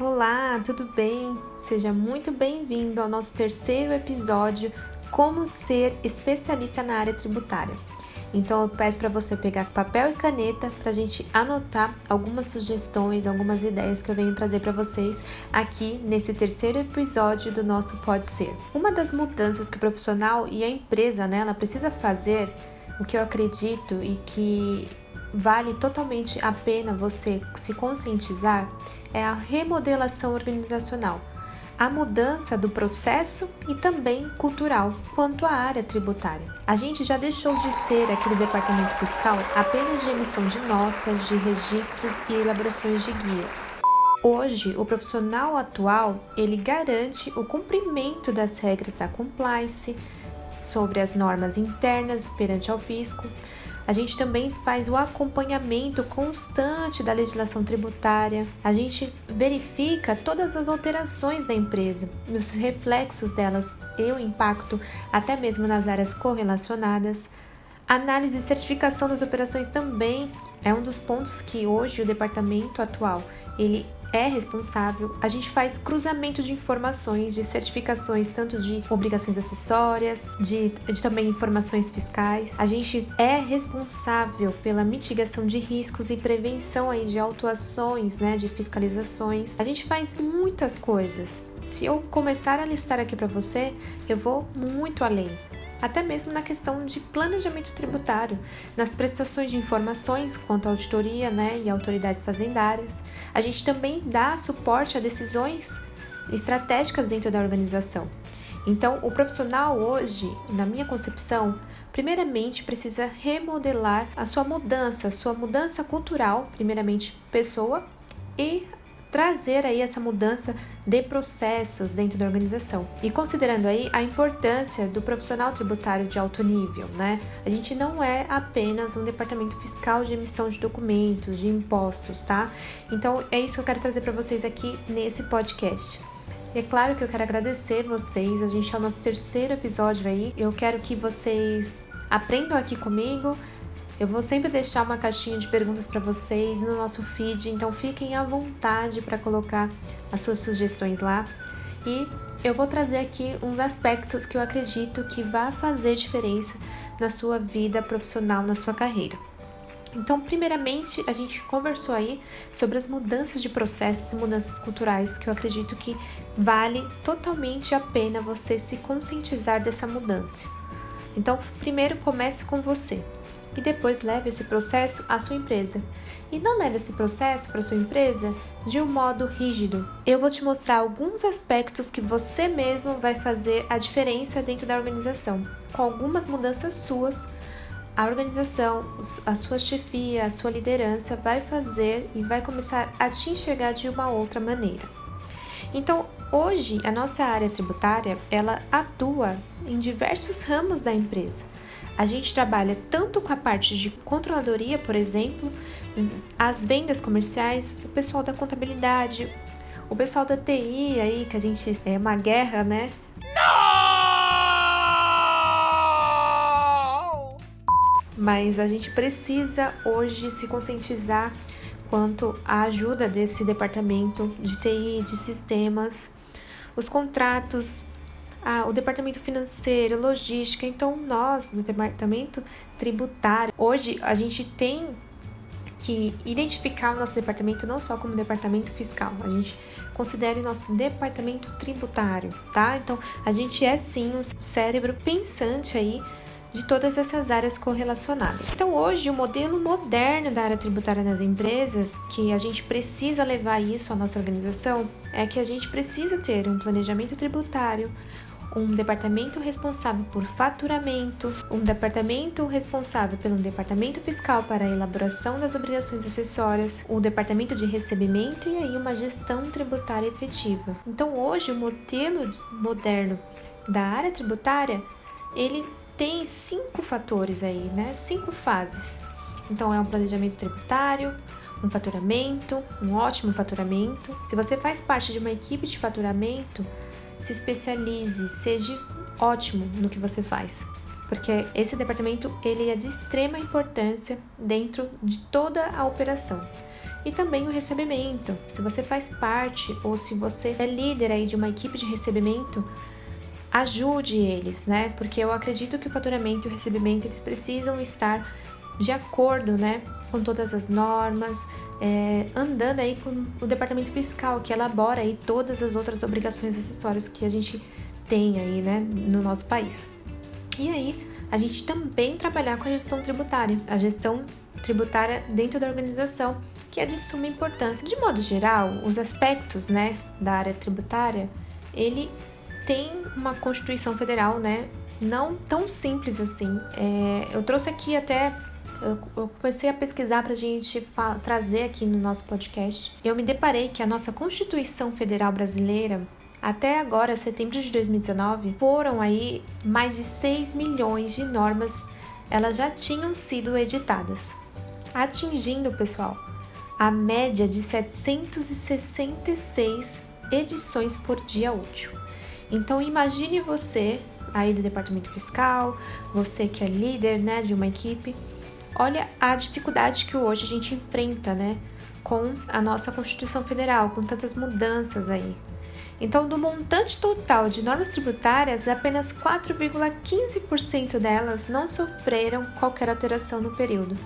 Olá, tudo bem? Seja muito bem-vindo ao nosso terceiro episódio Como Ser Especialista na Área Tributária. Então eu peço para você pegar papel e caneta para a gente anotar algumas sugestões, algumas ideias que eu venho trazer para vocês aqui nesse terceiro episódio do nosso Pode Ser. Uma das mudanças que o profissional e a empresa, né, ela precisa fazer, o que eu acredito e que vale totalmente a pena você se conscientizar é a remodelação organizacional a mudança do processo e também cultural quanto à área tributária. A gente já deixou de ser aquele departamento fiscal apenas de emissão de notas, de registros e elaborações de guias. Hoje, o profissional atual, ele garante o cumprimento das regras da compliance, sobre as normas internas perante ao fisco, a gente também faz o acompanhamento constante da legislação tributária. A gente verifica todas as alterações da empresa, os reflexos delas e o impacto até mesmo nas áreas correlacionadas. Análise e certificação das operações também é um dos pontos que hoje o departamento atual ele é responsável. A gente faz cruzamento de informações, de certificações, tanto de obrigações acessórias, de, de também informações fiscais. A gente é responsável pela mitigação de riscos e prevenção aí de autuações, né, de fiscalizações. A gente faz muitas coisas. Se eu começar a listar aqui para você, eu vou muito além até mesmo na questão de planejamento tributário, nas prestações de informações quanto à auditoria né, e autoridades fazendárias. A gente também dá suporte a decisões estratégicas dentro da organização. Então, o profissional hoje, na minha concepção, primeiramente precisa remodelar a sua mudança, sua mudança cultural, primeiramente pessoa, e trazer aí essa mudança de processos dentro da organização. E considerando aí a importância do profissional tributário de alto nível, né? A gente não é apenas um departamento fiscal de emissão de documentos, de impostos, tá? Então é isso que eu quero trazer para vocês aqui nesse podcast. E é claro que eu quero agradecer vocês, a gente é o nosso terceiro episódio aí. Eu quero que vocês aprendam aqui comigo, eu vou sempre deixar uma caixinha de perguntas para vocês no nosso feed, então fiquem à vontade para colocar as suas sugestões lá. E eu vou trazer aqui uns aspectos que eu acredito que vai fazer diferença na sua vida profissional, na sua carreira. Então, primeiramente, a gente conversou aí sobre as mudanças de processos e mudanças culturais, que eu acredito que vale totalmente a pena você se conscientizar dessa mudança. Então, primeiro comece com você e depois leve esse processo à sua empresa. E não leve esse processo para sua empresa de um modo rígido. Eu vou te mostrar alguns aspectos que você mesmo vai fazer a diferença dentro da organização. Com algumas mudanças suas, a organização, a sua chefia, a sua liderança vai fazer e vai começar a te enxergar de uma outra maneira. Então, hoje a nossa área tributária, ela atua em diversos ramos da empresa. A gente trabalha tanto com a parte de controladoria, por exemplo, as vendas comerciais, o pessoal da contabilidade, o pessoal da TI aí, que a gente é uma guerra, né? Não! Mas a gente precisa hoje se conscientizar quanto à ajuda desse departamento de TI, de sistemas, os contratos o departamento financeiro, logística. Então, nós, no departamento tributário, hoje a gente tem que identificar o nosso departamento não só como departamento fiscal, a gente considere o nosso departamento tributário, tá? Então, a gente é sim um cérebro pensante aí de todas essas áreas correlacionadas. Então, hoje, o modelo moderno da área tributária nas empresas, que a gente precisa levar isso à nossa organização, é que a gente precisa ter um planejamento tributário, um departamento responsável por faturamento, um departamento responsável pelo departamento fiscal para a elaboração das obrigações acessórias, o departamento de recebimento e aí uma gestão tributária efetiva. Então, hoje o modelo moderno da área tributária, ele tem cinco fatores aí, né? Cinco fases. Então, é um planejamento tributário, um faturamento, um ótimo faturamento. Se você faz parte de uma equipe de faturamento, se especialize, seja ótimo no que você faz, porque esse departamento ele é de extrema importância dentro de toda a operação. e também o recebimento. Se você faz parte ou se você é líder aí de uma equipe de recebimento, ajude eles, né? Porque eu acredito que o faturamento e o recebimento eles precisam estar de acordo, né, com todas as normas, é, andando aí com o departamento fiscal que elabora aí todas as outras obrigações acessórias que a gente tem aí, né, no nosso país. E aí a gente também trabalhar com a gestão tributária, a gestão tributária dentro da organização, que é de suma importância. De modo geral, os aspectos, né, da área tributária, ele tem uma Constituição Federal, né, não tão simples assim. É, eu trouxe aqui até eu, comecei a pesquisar para a gente trazer aqui no nosso podcast. Eu me deparei que a nossa Constituição Federal Brasileira, até agora, setembro de 2019, foram aí mais de 6 milhões de normas, elas já tinham sido editadas, atingindo, pessoal, a média de 766 edições por dia útil. Então imagine você aí do departamento fiscal, você que é líder, né, de uma equipe, Olha a dificuldade que hoje a gente enfrenta, né, com a nossa Constituição Federal, com tantas mudanças aí. Então, do montante total de normas tributárias, apenas 4,15% delas não sofreram qualquer alteração no período.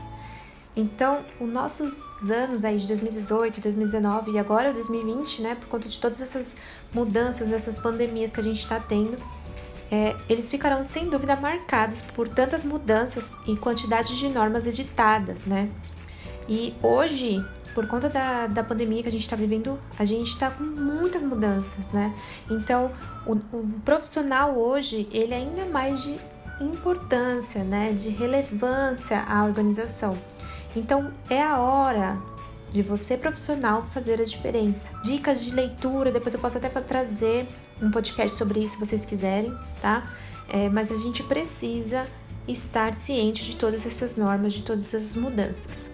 Então, os nossos anos aí de 2018, 2019 e agora 2020, né, por conta de todas essas mudanças, essas pandemias que a gente está tendo, é, eles ficarão sem dúvida marcados por tantas mudanças e quantidade de normas editadas, né? E hoje, por conta da, da pandemia que a gente está vivendo, a gente está com muitas mudanças, né? Então, o, o profissional hoje, ele é ainda mais de importância, né? De relevância à organização. Então, é a hora de você profissional fazer a diferença. Dicas de leitura, depois eu posso até trazer um podcast sobre isso se vocês quiserem, tá? É, mas a gente precisa estar ciente de todas essas normas, de todas essas mudanças.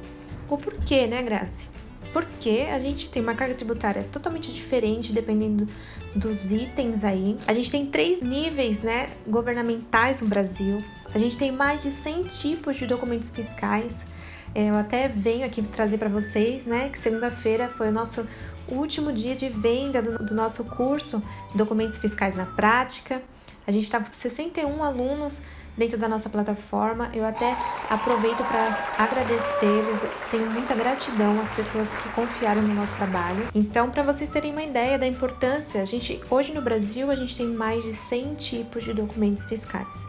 O porquê, né, Grace? Porque a gente tem uma carga tributária totalmente diferente dependendo dos itens aí. A gente tem três níveis, né, governamentais no Brasil. A gente tem mais de 100 tipos de documentos fiscais. É, eu até venho aqui trazer para vocês, né, que segunda-feira foi o nosso último dia de venda do, do nosso curso Documentos Fiscais na Prática. A gente está com 61 alunos dentro da nossa plataforma. Eu até aproveito para agradecê-los. Tenho muita gratidão às pessoas que confiaram no nosso trabalho. Então, para vocês terem uma ideia da importância, a gente hoje no Brasil a gente tem mais de 100 tipos de documentos fiscais.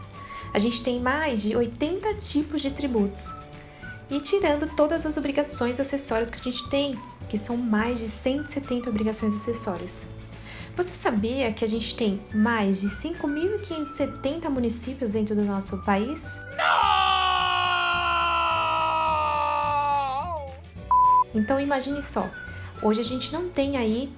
A gente tem mais de 80 tipos de tributos. E tirando todas as obrigações acessórias que a gente tem, que são mais de 170 obrigações acessórias. Você sabia que a gente tem mais de 5.570 municípios dentro do nosso país? Não! Então imagine só, hoje a gente não tem aí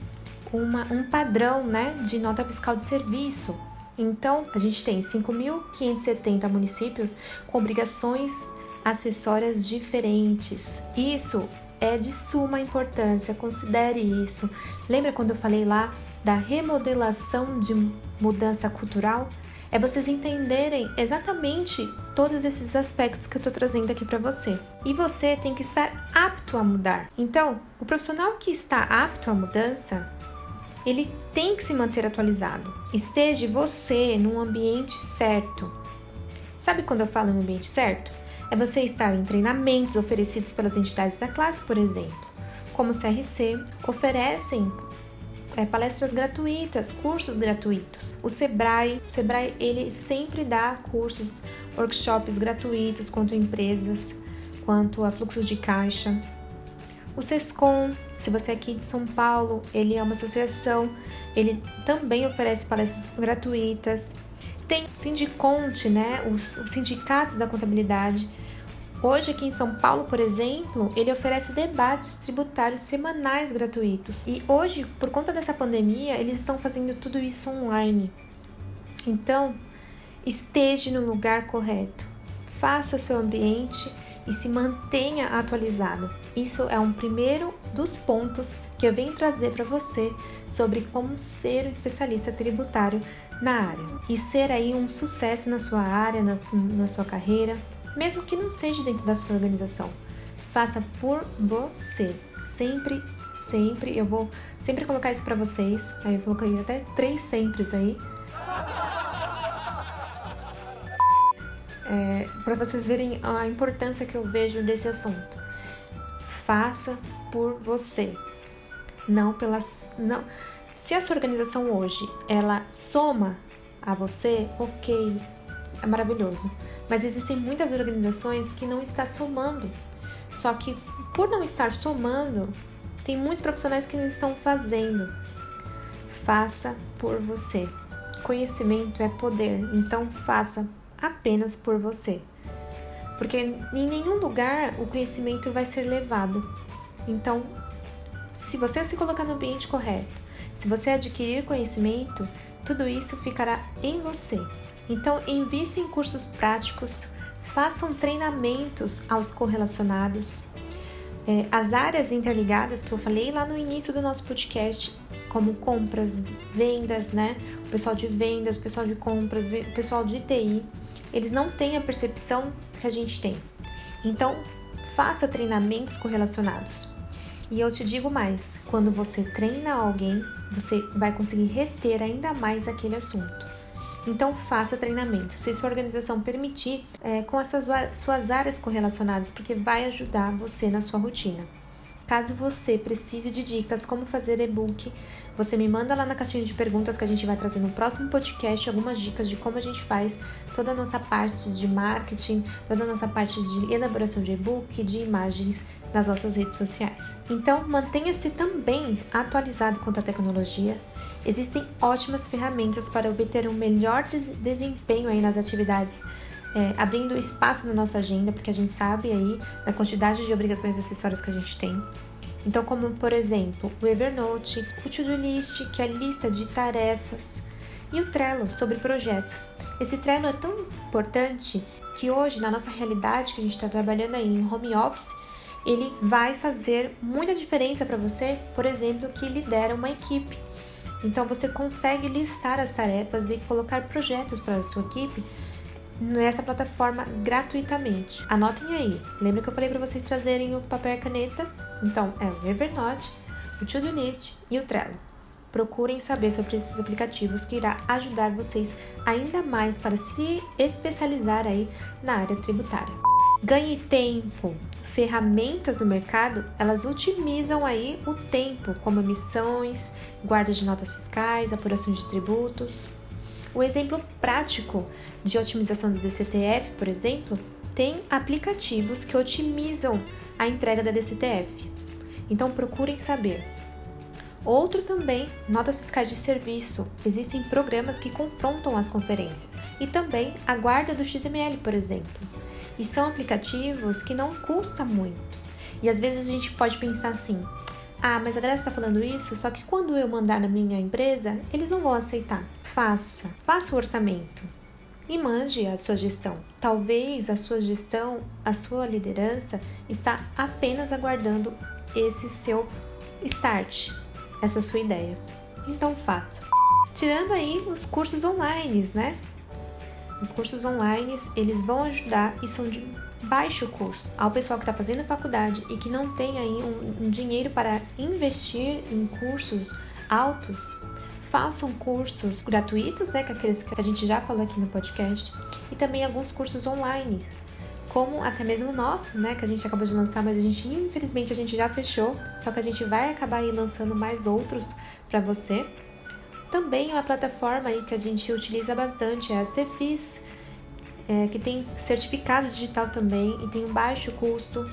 uma, um padrão né, de nota fiscal de serviço. Então a gente tem 5.570 municípios com obrigações acessórias diferentes. Isso é de suma importância, considere isso. Lembra quando eu falei lá da remodelação de mudança cultural? É vocês entenderem exatamente todos esses aspectos que eu estou trazendo aqui para você. E você tem que estar apto a mudar. Então, o profissional que está apto à mudança, ele tem que se manter atualizado. Esteja você num ambiente certo. Sabe quando eu falo no ambiente certo? É você estar em treinamentos oferecidos pelas entidades da classe, por exemplo, como o CRC, oferecem é, palestras gratuitas, cursos gratuitos. O Sebrae, o Sebrae ele sempre dá cursos, workshops gratuitos quanto a empresas, quanto a fluxos de caixa. O Sescom, se você é aqui de São Paulo, ele é uma associação, ele também oferece palestras gratuitas. Tem o Sindiconte, né, os, os sindicatos da contabilidade. Hoje, aqui em São Paulo, por exemplo, ele oferece debates tributários semanais gratuitos. E hoje, por conta dessa pandemia, eles estão fazendo tudo isso online. Então, esteja no lugar correto, faça seu ambiente e se mantenha atualizado. Isso é um primeiro dos pontos que eu venho trazer para você sobre como ser um especialista tributário na área e ser aí um sucesso na sua área, na sua, na sua carreira, mesmo que não seja dentro da sua organização. faça por você. Sempre, sempre, eu vou sempre colocar isso para vocês. Aí eu coloquei até três sempre aí. É, para vocês verem a importância que eu vejo desse assunto. Faça por você, não pela não. Se a sua organização hoje ela soma a você, ok, é maravilhoso. Mas existem muitas organizações que não estão somando. Só que por não estar somando, tem muitos profissionais que não estão fazendo. Faça por você. Conhecimento é poder, então faça apenas por você. Porque em nenhum lugar o conhecimento vai ser levado. Então, se você se colocar no ambiente correto, se você adquirir conhecimento, tudo isso ficará em você. Então, invista em cursos práticos, façam treinamentos aos correlacionados. É, as áreas interligadas que eu falei lá no início do nosso podcast, como compras, vendas, né? O pessoal de vendas, o pessoal de compras, o pessoal de TI, eles não têm a percepção que a gente tem. Então, faça treinamentos correlacionados. E eu te digo mais: quando você treina alguém, você vai conseguir reter ainda mais aquele assunto. Então, faça treinamento, se sua organização permitir, é, com essas suas áreas correlacionadas, porque vai ajudar você na sua rotina. Caso você precise de dicas como fazer e-book, você me manda lá na caixinha de perguntas que a gente vai trazer no próximo podcast algumas dicas de como a gente faz toda a nossa parte de marketing, toda a nossa parte de elaboração de e-book, de imagens nas nossas redes sociais. Então, mantenha-se também atualizado quanto à tecnologia. Existem ótimas ferramentas para obter um melhor desempenho aí nas atividades é, abrindo espaço na nossa agenda, porque a gente sabe aí da quantidade de obrigações acessórias que a gente tem. Então, como por exemplo, o Evernote, o To-Do List, que é a lista de tarefas, e o Trello sobre projetos. Esse Trello é tão importante que hoje, na nossa realidade, que a gente está trabalhando aí em home office, ele vai fazer muita diferença para você, por exemplo, que lidera uma equipe. Então você consegue listar as tarefas e colocar projetos para a sua equipe nessa plataforma gratuitamente. Anotem aí. Lembra que eu falei para vocês trazerem o papel e caneta? Então é o Evernote, o To-Do e o Trello. Procurem saber sobre esses aplicativos que irá ajudar vocês ainda mais para se especializar aí na área tributária. Ganhe tempo. Ferramentas no mercado, elas otimizam aí o tempo, como emissões, guarda de notas fiscais, apurações de tributos. O exemplo prático de otimização do DCTF, por exemplo, tem aplicativos que otimizam a entrega da DCTF. Então procurem saber. Outro também, notas fiscais de serviço. Existem programas que confrontam as conferências. E também a guarda do XML, por exemplo. E são aplicativos que não custa muito. E às vezes a gente pode pensar assim: ah, mas a Graça está falando isso, só que quando eu mandar na minha empresa, eles não vão aceitar. Faça, faça o orçamento e mande a sua gestão. Talvez a sua gestão, a sua liderança está apenas aguardando esse seu start, essa sua ideia. Então faça. Tirando aí os cursos online, né? Os cursos online, eles vão ajudar e são de baixo custo ao pessoal que está fazendo faculdade e que não tem aí um, um dinheiro para investir em cursos altos, façam cursos gratuitos, né, que aqueles que a gente já falou aqui no podcast, e também alguns cursos online, como até mesmo nós, né, que a gente acabou de lançar, mas a gente infelizmente a gente já fechou, só que a gente vai acabar aí lançando mais outros para você. Também é uma plataforma aí que a gente utiliza bastante é a Cefis, é, que tem certificado digital também e tem um baixo custo.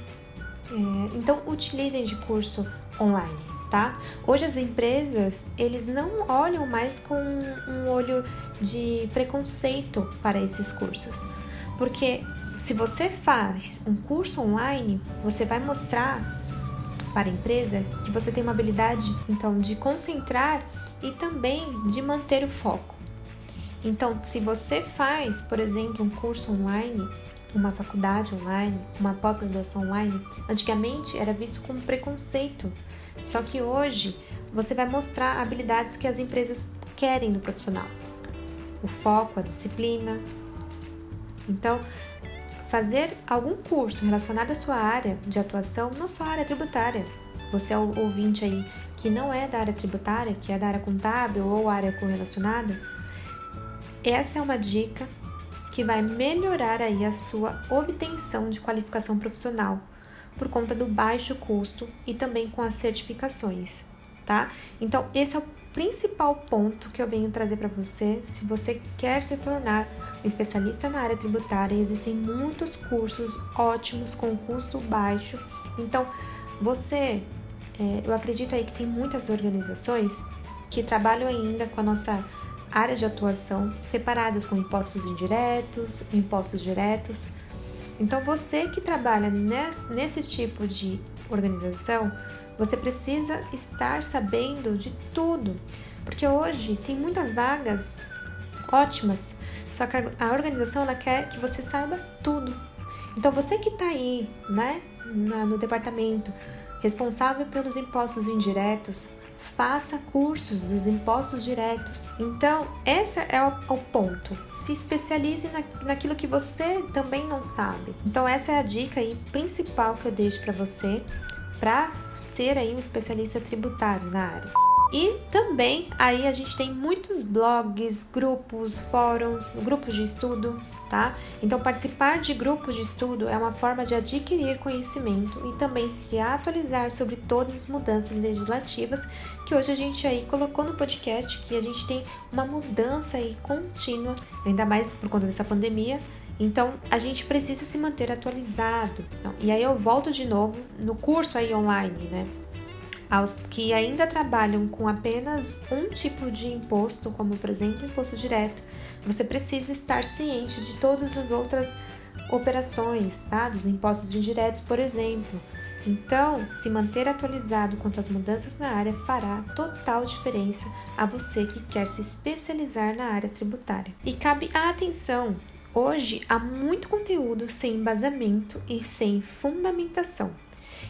É, então, utilizem de curso online, tá? Hoje as empresas, eles não olham mais com um olho de preconceito para esses cursos. Porque se você faz um curso online, você vai mostrar para a empresa que você tem uma habilidade, então, de concentrar e também de manter o foco. Então, se você faz, por exemplo, um curso online, uma faculdade online, uma pós-graduação online, antigamente era visto como preconceito. Só que hoje você vai mostrar habilidades que as empresas querem do profissional. O foco, a disciplina. Então, fazer algum curso relacionado à sua área de atuação, não só a área tributária. Você é o ouvinte aí que não é da área tributária, que é da área contábil ou área correlacionada, essa é uma dica que vai melhorar aí a sua obtenção de qualificação profissional por conta do baixo custo e também com as certificações, tá? Então, esse é o principal ponto que eu venho trazer para você. Se você quer se tornar um especialista na área tributária, existem muitos cursos ótimos com custo baixo. Então, você, é, eu acredito aí que tem muitas organizações que trabalham ainda com a nossa área de atuação separadas com impostos indiretos, impostos diretos. Então, você que trabalha nesse, tipo de organização, você precisa estar sabendo de tudo, porque hoje tem muitas vagas ótimas, só que a organização ela quer que você saiba tudo. Então você que está aí, né, no departamento responsável pelos impostos indiretos, faça cursos dos impostos diretos. Então, esse é o, o ponto. Se especialize na, naquilo que você também não sabe. Então, essa é a dica aí principal que eu deixo para você para ser aí um especialista tributário na área. E também aí a gente tem muitos blogs, grupos, fóruns, grupos de estudo, tá? Então participar de grupos de estudo é uma forma de adquirir conhecimento e também se atualizar sobre todas as mudanças legislativas que hoje a gente aí colocou no podcast que a gente tem uma mudança aí contínua, ainda mais por conta dessa pandemia, então, a gente precisa se manter atualizado. Então, e aí eu volto de novo no curso aí online, né? Aos que ainda trabalham com apenas um tipo de imposto, como por exemplo imposto direto, você precisa estar ciente de todas as outras operações, tá? Dos impostos indiretos, por exemplo. Então, se manter atualizado quanto às mudanças na área fará total diferença a você que quer se especializar na área tributária. E cabe a atenção Hoje há muito conteúdo sem embasamento e sem fundamentação.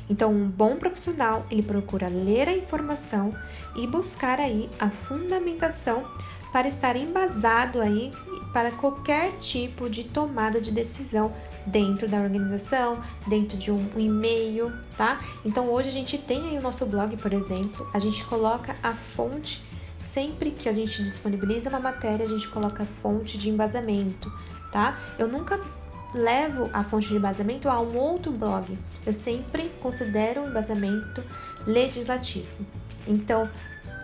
Então, um bom profissional, ele procura ler a informação e buscar aí a fundamentação para estar embasado aí para qualquer tipo de tomada de decisão dentro da organização, dentro de um, e-mail, tá? Então, hoje a gente tem aí o nosso blog, por exemplo, a gente coloca a fonte sempre que a gente disponibiliza uma matéria, a gente coloca a fonte de embasamento, tá? Eu nunca levo a fonte de embasamento a um outro blog. Eu sempre considero o um embasamento legislativo. Então,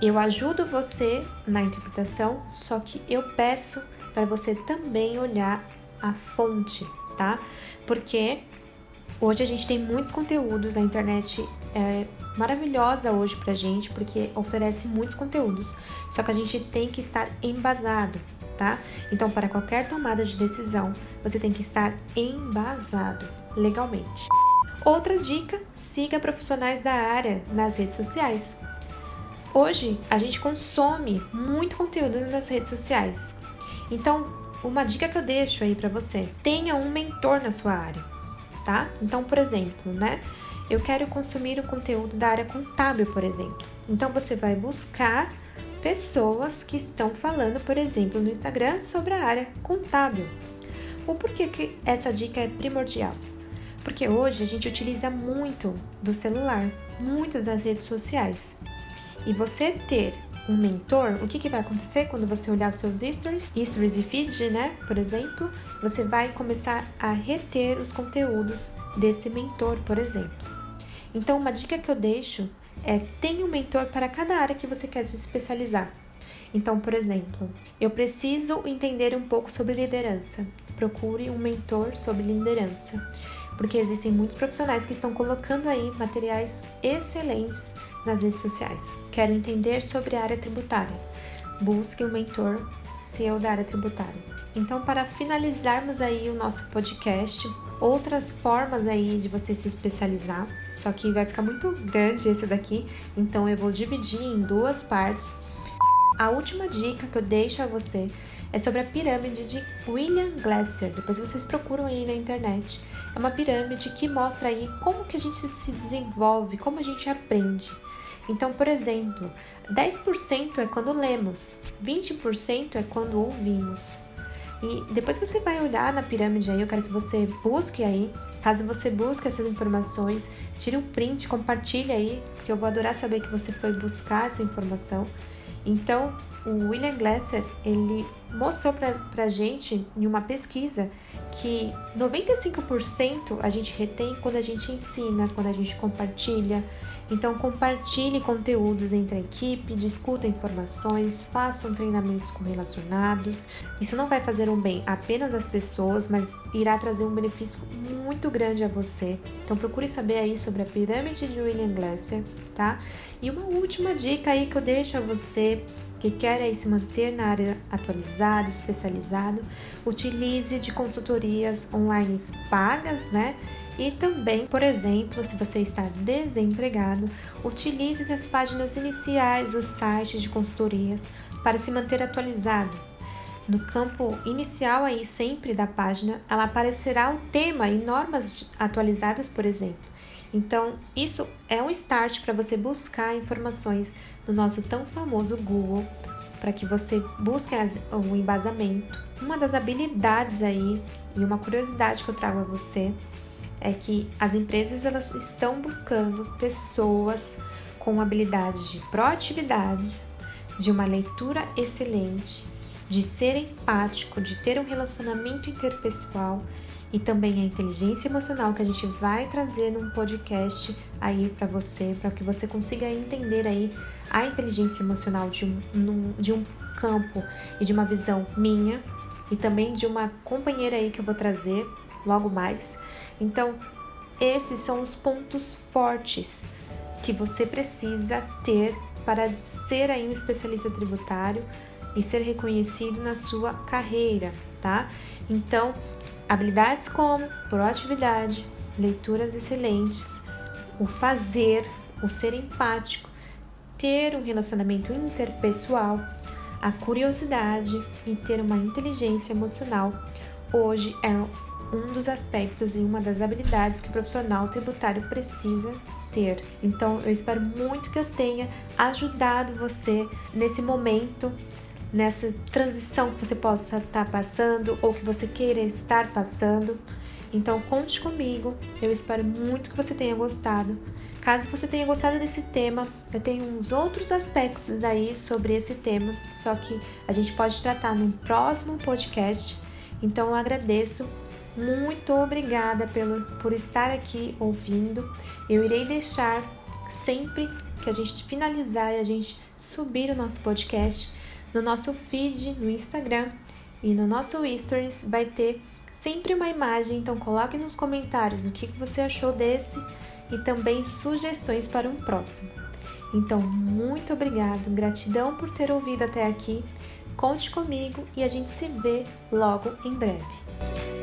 eu ajudo você na interpretação, só que eu peço para você também olhar a fonte, tá? Porque hoje a gente tem muitos conteúdos, a internet é maravilhosa hoje pra gente, porque oferece muitos conteúdos, só que a gente tem que estar embasado, tá? Então, para qualquer tomada de decisão, você tem que estar embasado legalmente. Outra dica: siga profissionais da área nas redes sociais. Hoje a gente consome muito conteúdo nas redes sociais. Então, uma dica que eu deixo aí para você: tenha um mentor na sua área, tá? Então, por exemplo, né? Eu quero consumir o conteúdo da área contábil, por exemplo. Então, você vai buscar pessoas que estão falando, por exemplo, no Instagram sobre a área contábil. O porquê que essa dica é primordial? Porque hoje a gente utiliza muito do celular, muito das redes sociais. E você ter um mentor, o que, que vai acontecer quando você olhar os seus stories, stories e feed, né? Por exemplo, você vai começar a reter os conteúdos desse mentor, por exemplo. Então, uma dica que eu deixo é tenha um mentor para cada área que você quer se especializar. Então, por exemplo, eu preciso entender um pouco sobre liderança. Procure um mentor sobre liderança, porque existem muitos profissionais que estão colocando aí materiais excelentes nas redes sociais. Quero entender sobre a área tributária. Busque um mentor seu da área tributária. Então, para finalizarmos aí o nosso podcast, outras formas aí de você se especializar, só que vai ficar muito grande esse daqui, então eu vou dividir em duas partes. A última dica que eu deixo a você é sobre a pirâmide de William Glasser. Depois vocês procuram aí na internet. É uma pirâmide que mostra aí como que a gente se desenvolve, como a gente aprende. Então, por exemplo, 10% é quando lemos, 20% é quando ouvimos, E depois você vai olhar na pirâmide aí, eu quero que você busque aí. Caso você busque essas informações, tire um print, compartilhe aí, porque eu vou adorar saber que você foi buscar essa informação. Então, o William Glasser, ele mostrou pra, pra gente em uma pesquisa que 95% a gente retém quando a gente ensina, quando a gente compartilha. Então, compartilhe conteúdos entre a equipe, discuta informações, façam treinamentos correlacionados. Isso não vai fazer um bem apenas às pessoas, mas irá trazer um benefício muito grande a você. Então, procure saber aí sobre a pirâmide de William Glasser, tá? E uma última dica aí que eu deixo a você que quer aí se manter na área atualizado, especializado, utilize de consultorias online pagas, né? E também, por exemplo, se você está desempregado, utilize das páginas iniciais os sites de consultorias para se manter atualizado. No campo inicial aí sempre da página, ela aparecerá o tema e normas atualizadas, por exemplo. Então, isso é um start para você buscar informações no nosso tão famoso Google, para que você busque o embasamento. Uma das habilidades aí e uma curiosidade que eu trago a você é que as empresas elas estão buscando pessoas com habilidades de proatividade, de uma leitura excelente, de ser empático, de ter um relacionamento interpessoal e também a inteligência emocional que a gente vai trazer num podcast aí para você, para que você consiga entender aí a inteligência emocional de um, de um campo e de uma visão minha e também de uma companheira aí que eu vou trazer logo mais. Então, esses são os pontos fortes que você precisa ter para ser aí um especialista tributário e ser reconhecido na sua carreira, tá? Então, habilidades como proatividade, leituras excelentes, o fazer, o ser empático, ter um relacionamento interpessoal, a curiosidade e ter uma inteligência emocional hoje é um dos aspectos e uma das habilidades que o profissional tributário precisa ter. Então, eu espero muito que eu tenha ajudado você nesse momento nessa transição que você possa estar tá passando ou que você queira estar passando. Então conte comigo, eu espero muito que você tenha gostado. Caso você tenha gostado desse tema, eu tenho uns outros aspectos aí sobre esse tema, só que a gente pode tratar num próximo podcast. Então eu agradeço, muito obrigada pelo, por estar aqui ouvindo. Eu irei deixar sempre que a gente finalizar e a gente subir o nosso podcast no nosso feed no Instagram e no nosso stories vai ter sempre uma imagem, então coloque nos comentários o que você achou desse e também sugestões para um próximo. Então, muito obrigado, gratidão por ter ouvido até aqui. Conte comigo e a gente se vê logo em breve.